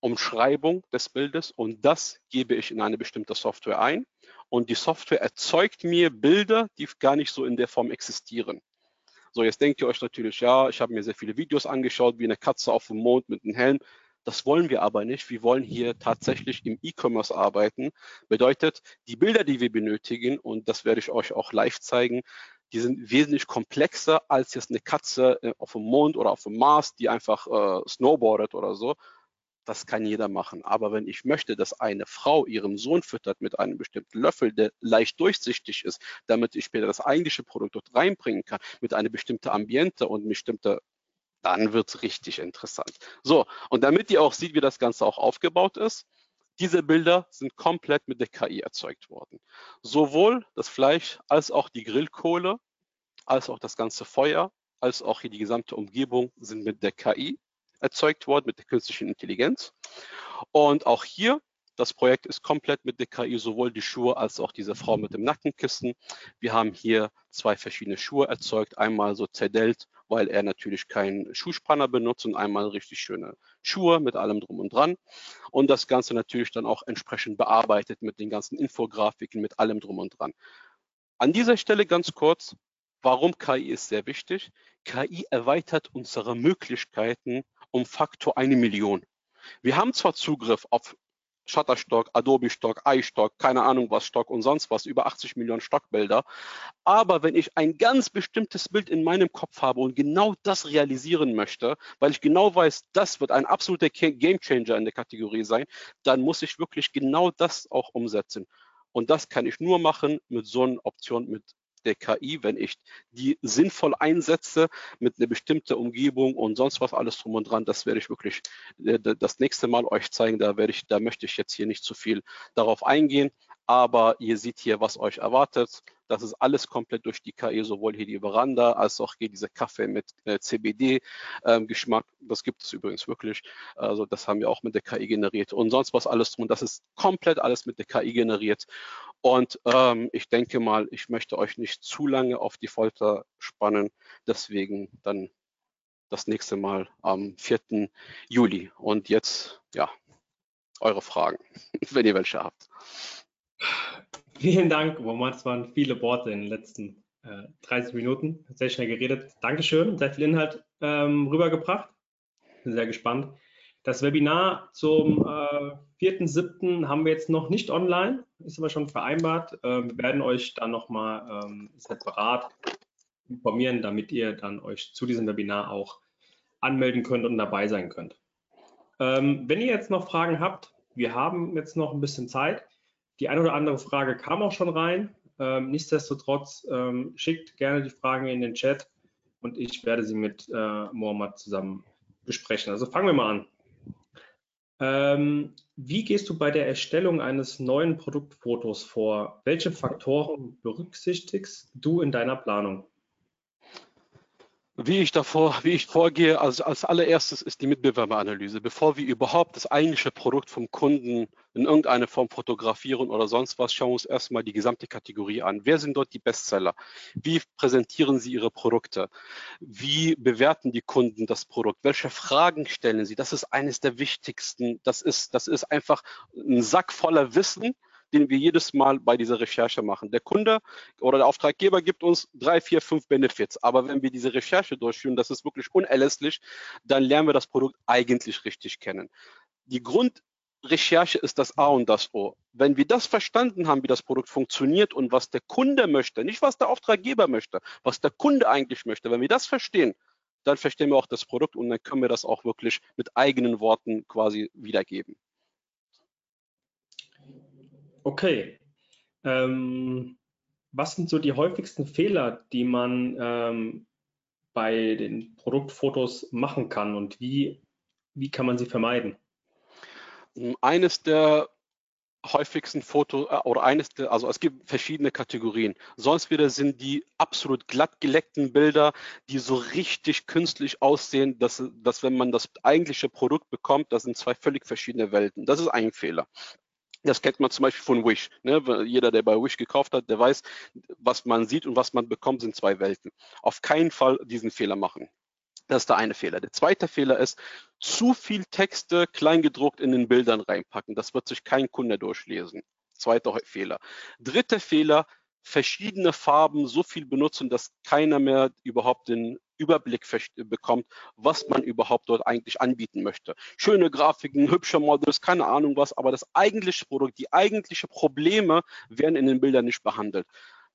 Umschreibung des Bildes und das gebe ich in eine bestimmte Software ein. Und die Software erzeugt mir Bilder, die gar nicht so in der Form existieren. So, jetzt denkt ihr euch natürlich, ja, ich habe mir sehr viele Videos angeschaut, wie eine Katze auf dem Mond mit einem Helm. Das wollen wir aber nicht. Wir wollen hier tatsächlich im E-Commerce arbeiten. Bedeutet, die Bilder, die wir benötigen, und das werde ich euch auch live zeigen, die sind wesentlich komplexer als jetzt eine Katze äh, auf dem Mond oder auf dem Mars, die einfach äh, snowboardet oder so. Das kann jeder machen. Aber wenn ich möchte, dass eine Frau ihren Sohn füttert mit einem bestimmten Löffel, der leicht durchsichtig ist, damit ich später das eigentliche Produkt dort reinbringen kann, mit einer bestimmten Ambiente und bestimmte dann wird es richtig interessant. So, und damit ihr auch seht, wie das Ganze auch aufgebaut ist, diese Bilder sind komplett mit der KI erzeugt worden. Sowohl das Fleisch als auch die Grillkohle, als auch das ganze Feuer, als auch hier die gesamte Umgebung sind mit der KI erzeugt worden, mit der künstlichen Intelligenz. Und auch hier, das Projekt ist komplett mit der KI, sowohl die Schuhe als auch diese Frau mit dem Nackenkissen. Wir haben hier zwei verschiedene Schuhe erzeugt, einmal so zerdellt weil er natürlich keinen Schuhspanner benutzt und einmal richtig schöne Schuhe mit allem drum und dran. Und das Ganze natürlich dann auch entsprechend bearbeitet mit den ganzen Infografiken, mit allem drum und dran. An dieser Stelle ganz kurz, warum KI ist sehr wichtig. KI erweitert unsere Möglichkeiten um Faktor eine Million. Wir haben zwar Zugriff auf Shutterstock, Adobe Stock, iStock, keine Ahnung was Stock und sonst was, über 80 Millionen Stockbilder. Aber wenn ich ein ganz bestimmtes Bild in meinem Kopf habe und genau das realisieren möchte, weil ich genau weiß, das wird ein absoluter Gamechanger in der Kategorie sein, dann muss ich wirklich genau das auch umsetzen. Und das kann ich nur machen mit so einer Option, mit der KI, wenn ich die sinnvoll einsetze mit einer bestimmten Umgebung und sonst was alles drum und dran, das werde ich wirklich äh, das nächste Mal euch zeigen. Da werde ich, da möchte ich jetzt hier nicht zu viel darauf eingehen. Aber ihr seht hier, was euch erwartet. Das ist alles komplett durch die KI, sowohl hier die Veranda als auch hier dieser Kaffee mit äh, CBD-Geschmack. Ähm, das gibt es übrigens wirklich. Also das haben wir auch mit der KI generiert. Und sonst was alles drum. Das ist komplett alles mit der KI generiert. Und ähm, ich denke mal, ich möchte euch nicht zu lange auf die Folter spannen. Deswegen dann das nächste Mal am 4. Juli. Und jetzt, ja, eure Fragen, wenn ihr welche habt. Vielen Dank, Roman. Es waren viele Worte in den letzten äh, 30 Minuten. Sehr schnell geredet. Dankeschön. Sehr viel Inhalt ähm, rübergebracht. Bin sehr gespannt. Das Webinar zum äh, 4.7. haben wir jetzt noch nicht online, ist aber schon vereinbart. Ähm, wir werden euch dann nochmal ähm, separat informieren, damit ihr dann euch zu diesem Webinar auch anmelden könnt und dabei sein könnt. Ähm, wenn ihr jetzt noch Fragen habt, wir haben jetzt noch ein bisschen Zeit. Die eine oder andere Frage kam auch schon rein. Ähm, nichtsdestotrotz ähm, schickt gerne die Fragen in den Chat und ich werde sie mit äh, Mohammad zusammen besprechen. Also fangen wir mal an. Ähm, wie gehst du bei der Erstellung eines neuen Produktfotos vor? Welche Faktoren berücksichtigst du in deiner Planung? Wie ich davor, wie ich vorgehe, also als allererstes ist die Mitbewerberanalyse. Bevor wir überhaupt das eigentliche Produkt vom Kunden in irgendeiner Form fotografieren oder sonst was, schauen wir uns erstmal die gesamte Kategorie an. Wer sind dort die Bestseller? Wie präsentieren sie ihre Produkte? Wie bewerten die Kunden das Produkt? Welche Fragen stellen sie? Das ist eines der wichtigsten. Das ist, das ist einfach ein Sack voller Wissen, den wir jedes Mal bei dieser Recherche machen. Der Kunde oder der Auftraggeber gibt uns drei, vier, fünf Benefits. Aber wenn wir diese Recherche durchführen, das ist wirklich unerlässlich, dann lernen wir das Produkt eigentlich richtig kennen. Die Grundrecherche ist das A und das O. Wenn wir das verstanden haben, wie das Produkt funktioniert und was der Kunde möchte, nicht was der Auftraggeber möchte, was der Kunde eigentlich möchte, wenn wir das verstehen, dann verstehen wir auch das Produkt und dann können wir das auch wirklich mit eigenen Worten quasi wiedergeben. Okay. Ähm, was sind so die häufigsten Fehler, die man ähm, bei den Produktfotos machen kann und wie, wie kann man sie vermeiden? Eines der häufigsten Fotos äh, oder eines der, also es gibt verschiedene Kategorien. Sonst wieder sind die absolut glatt geleckten Bilder, die so richtig künstlich aussehen, dass, dass wenn man das eigentliche Produkt bekommt, das sind zwei völlig verschiedene Welten. Das ist ein Fehler. Das kennt man zum Beispiel von Wish. Ne? Jeder, der bei Wish gekauft hat, der weiß, was man sieht und was man bekommt, sind zwei Welten. Auf keinen Fall diesen Fehler machen. Das ist der eine Fehler. Der zweite Fehler ist, zu viel Texte kleingedruckt in den Bildern reinpacken. Das wird sich kein Kunde durchlesen. Zweiter Fehler. Dritter Fehler, verschiedene Farben so viel benutzen, dass keiner mehr überhaupt den Überblick bekommt, was man überhaupt dort eigentlich anbieten möchte. Schöne Grafiken, hübsche Models, keine Ahnung was, aber das eigentliche Produkt, die eigentlichen Probleme werden in den Bildern nicht behandelt.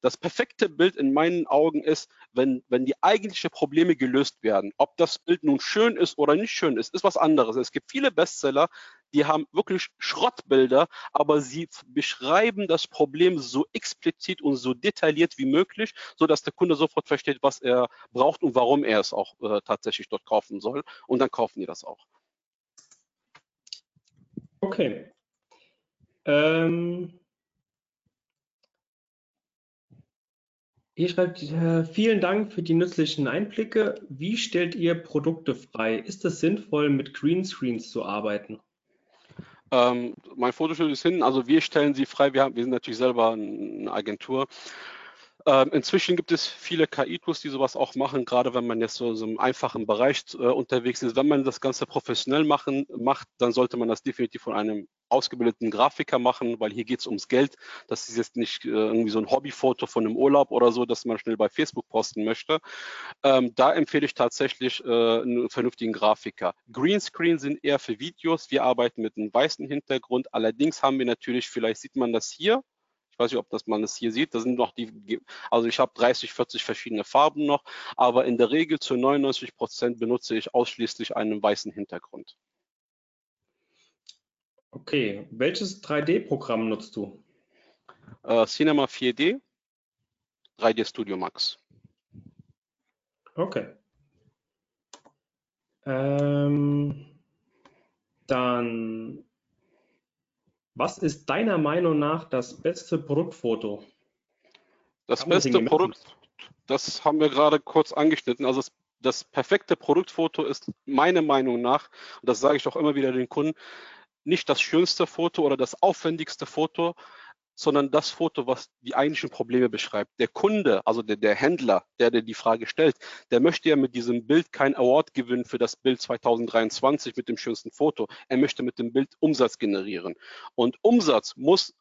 Das perfekte Bild in meinen Augen ist, wenn, wenn die eigentlichen Probleme gelöst werden. Ob das Bild nun schön ist oder nicht schön ist, ist was anderes. Es gibt viele Bestseller, die haben wirklich Schrottbilder, aber sie beschreiben das Problem so explizit und so detailliert wie möglich, so dass der Kunde sofort versteht, was er braucht und warum er es auch äh, tatsächlich dort kaufen soll. Und dann kaufen die das auch. Okay. Ähm, Ihr schreibt, äh, vielen Dank für die nützlichen Einblicke. Wie stellt ihr Produkte frei? Ist es sinnvoll, mit Greenscreens zu arbeiten? Ähm, mein Fotostudio ist hin, also wir stellen sie frei. Wir, haben, wir sind natürlich selber eine Agentur ähm, inzwischen gibt es viele KI-Tools, die sowas auch machen, gerade wenn man jetzt so so einem einfachen Bereich äh, unterwegs ist. Wenn man das Ganze professionell machen, macht, dann sollte man das definitiv von einem ausgebildeten Grafiker machen, weil hier geht es ums Geld. Das ist jetzt nicht äh, irgendwie so ein Hobbyfoto von einem Urlaub oder so, das man schnell bei Facebook posten möchte. Ähm, da empfehle ich tatsächlich äh, einen vernünftigen Grafiker. Greenscreen sind eher für Videos. Wir arbeiten mit einem weißen Hintergrund. Allerdings haben wir natürlich, vielleicht sieht man das hier, ich weiß nicht, ob das man es hier sieht. Da sind noch die, also ich habe 30, 40 verschiedene Farben noch, aber in der Regel zu 99 Prozent benutze ich ausschließlich einen weißen Hintergrund. Okay, welches 3D-Programm nutzt du? Äh, Cinema 4D, 3D Studio Max. Okay. Ähm, dann was ist deiner Meinung nach das beste Produktfoto? Das Haben beste Produkt, das haben wir gerade kurz angeschnitten. Also das, das perfekte Produktfoto ist meiner Meinung nach, und das sage ich auch immer wieder den Kunden, nicht das schönste Foto oder das aufwendigste Foto, sondern das Foto, was die eigentlichen Probleme beschreibt. Der Kunde, also der, der Händler, der dir die Frage stellt, der möchte ja mit diesem Bild kein Award gewinnen für das Bild 2023 mit dem schönsten Foto. Er möchte mit dem Bild Umsatz generieren. Und Umsatz muss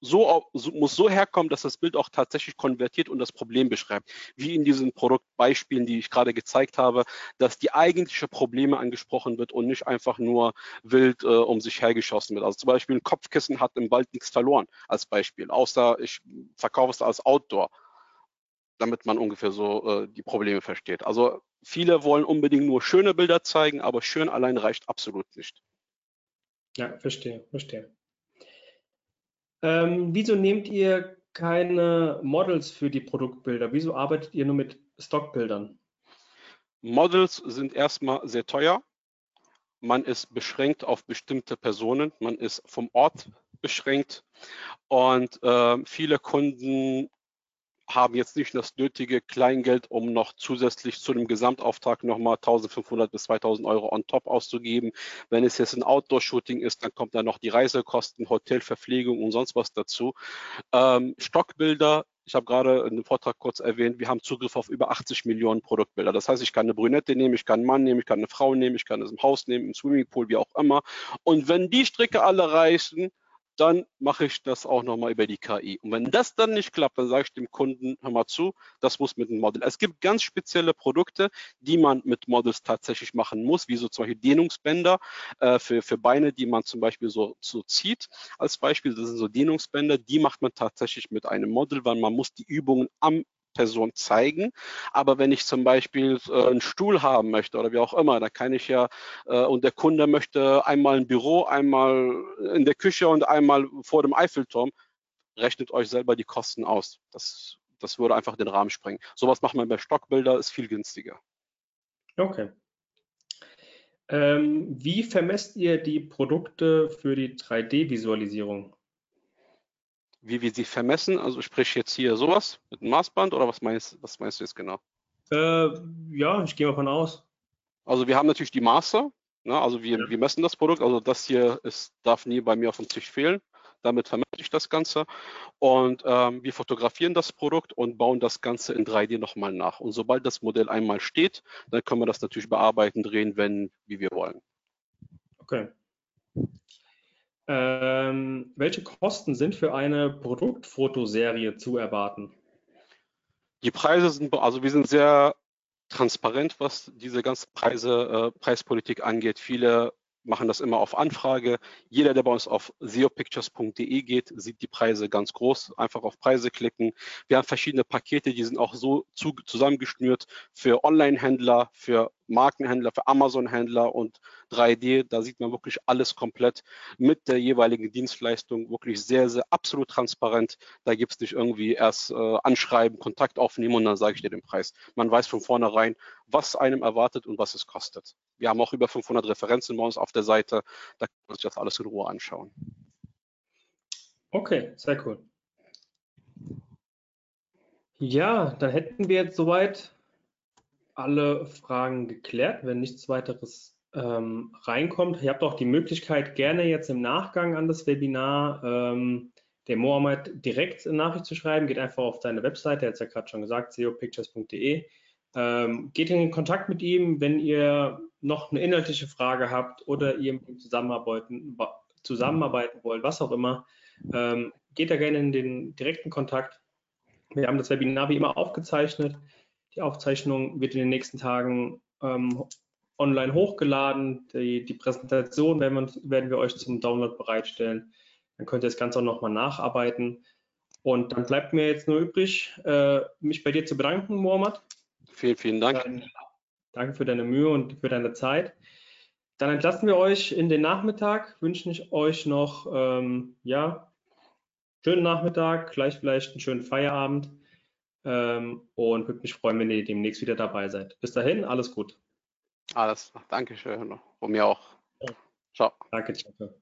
so, muss so herkommen, dass das Bild auch tatsächlich konvertiert und das Problem beschreibt. Wie in diesen Produktbeispielen, die ich gerade gezeigt habe, dass die eigentliche Probleme angesprochen wird und nicht einfach nur wild äh, um sich hergeschossen wird. Also zum Beispiel ein Kopfkissen hat im Wald nichts verloren als Beispiel, außer ich verkaufe es als Outdoor, damit man ungefähr so äh, die Probleme versteht. Also viele wollen unbedingt nur schöne Bilder zeigen, aber schön allein reicht absolut nicht. Ja, verstehe, verstehe. Ähm, wieso nehmt ihr keine Models für die Produktbilder? Wieso arbeitet ihr nur mit Stockbildern? Models sind erstmal sehr teuer. Man ist beschränkt auf bestimmte Personen. Man ist vom Ort beschränkt. Und äh, viele Kunden haben jetzt nicht das nötige Kleingeld, um noch zusätzlich zu dem Gesamtauftrag nochmal 1500 bis 2000 Euro on top auszugeben. Wenn es jetzt ein Outdoor-Shooting ist, dann kommt da noch die Reisekosten, Hotelverpflegung und sonst was dazu. Ähm, Stockbilder ich habe gerade in dem Vortrag kurz erwähnt, wir haben Zugriff auf über 80 Millionen Produktbilder. Das heißt, ich kann eine Brünette nehmen, ich kann einen Mann nehmen, ich kann eine Frau nehmen, ich kann es im Haus nehmen, im Swimmingpool, wie auch immer. Und wenn die Stricke alle reißen, dann mache ich das auch nochmal über die KI. Und wenn das dann nicht klappt, dann sage ich dem Kunden, hör mal zu, das muss mit einem Model. Es gibt ganz spezielle Produkte, die man mit Models tatsächlich machen muss, wie so zum Beispiel Dehnungsbänder äh, für, für Beine, die man zum Beispiel so, so zieht. Als Beispiel, das sind so Dehnungsbänder, die macht man tatsächlich mit einem Model, weil man muss die Übungen am Person zeigen. Aber wenn ich zum Beispiel äh, einen Stuhl haben möchte oder wie auch immer, da kann ich ja, äh, und der Kunde möchte einmal ein Büro, einmal in der Küche und einmal vor dem Eiffelturm, rechnet euch selber die Kosten aus. Das, das würde einfach den Rahmen sprengen. Sowas macht man bei Stockbilder, ist viel günstiger. Okay. Ähm, wie vermesst ihr die Produkte für die 3D-Visualisierung? Wie wir sie vermessen. Also sprich jetzt hier sowas mit einem Maßband oder was meinst, was meinst du jetzt genau? Äh, ja, ich gehe mal von aus. Also wir haben natürlich die Maße, ne? also wir, ja. wir messen das Produkt, also das hier ist, darf nie bei mir auf dem Tisch fehlen. Damit vermittle ich das Ganze. Und ähm, wir fotografieren das Produkt und bauen das Ganze in 3D nochmal nach. Und sobald das Modell einmal steht, dann können wir das natürlich bearbeiten, drehen, wenn, wie wir wollen. Okay. Ähm, welche Kosten sind für eine Produktfotoserie zu erwarten? Die Preise sind, also wir sind sehr transparent, was diese ganze Preise, äh, Preispolitik angeht. Viele machen das immer auf Anfrage. Jeder, der bei uns auf seopictures.de geht, sieht die Preise ganz groß. Einfach auf Preise klicken. Wir haben verschiedene Pakete, die sind auch so zu, zusammengeschnürt für Online-Händler, für Markenhändler, für Amazon-Händler und 3D. Da sieht man wirklich alles komplett mit der jeweiligen Dienstleistung. Wirklich sehr, sehr absolut transparent. Da gibt es nicht irgendwie erst äh, anschreiben, Kontakt aufnehmen und dann sage ich dir den Preis. Man weiß von vornherein, was einem erwartet und was es kostet. Wir haben auch über 500 Referenzen bei uns auf der Seite. Da kann man sich das alles in Ruhe anschauen. Okay, sehr cool. Ja, dann hätten wir jetzt soweit alle Fragen geklärt, wenn nichts weiteres ähm, reinkommt. Ihr habt auch die Möglichkeit, gerne jetzt im Nachgang an das Webinar ähm, dem Mohammed direkt eine Nachricht zu schreiben. Geht einfach auf seine Webseite, er hat es ja gerade schon gesagt, seopictures.de. Ähm, geht in Kontakt mit ihm, wenn ihr noch eine inhaltliche Frage habt oder ihr mit ihm zusammenarbeiten, zusammenarbeiten wollt, was auch immer. Ähm, geht da gerne in den direkten Kontakt. Wir haben das Webinar wie immer aufgezeichnet. Die Aufzeichnung wird in den nächsten Tagen ähm, online hochgeladen. Die, die Präsentation werden wir, werden wir, euch zum Download bereitstellen. Dann könnt ihr das Ganze auch nochmal nacharbeiten. Und dann bleibt mir jetzt nur übrig, äh, mich bei dir zu bedanken, Mohamed. Vielen, vielen Dank. Dann, danke für deine Mühe und für deine Zeit. Dann entlassen wir euch in den Nachmittag, wünschen ich euch noch ähm, ja, schönen Nachmittag, gleich vielleicht einen schönen Feierabend ähm, und würde mich freuen, wenn ihr demnächst wieder dabei seid. Bis dahin, alles gut. Alles, danke schön. Von mir auch. Ciao. Danke, ciao.